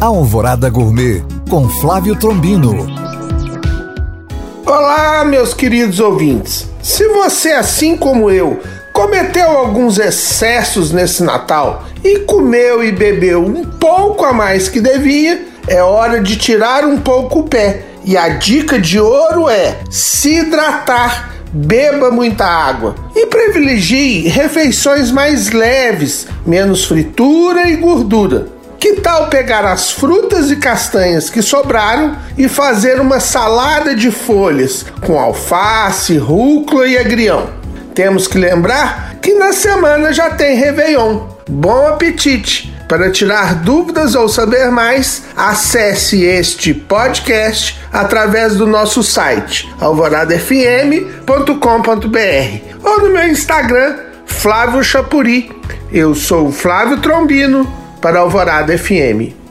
Alvorada Gourmet com Flávio Trombino. Olá, meus queridos ouvintes. Se você, assim como eu, cometeu alguns excessos nesse Natal e comeu e bebeu um pouco a mais que devia, é hora de tirar um pouco o pé. E a dica de ouro é se hidratar beba muita água e privilegie refeições mais leves, menos fritura e gordura. Que tal pegar as frutas e castanhas que sobraram e fazer uma salada de folhas com alface, rúcula e agrião? Temos que lembrar que na semana já tem Réveillon. Bom apetite! Para tirar dúvidas ou saber mais, acesse este podcast através do nosso site alvoradafm.com.br ou no meu Instagram, Flávio Chapuri. Eu sou o Flávio Trombino para Alvorada FM.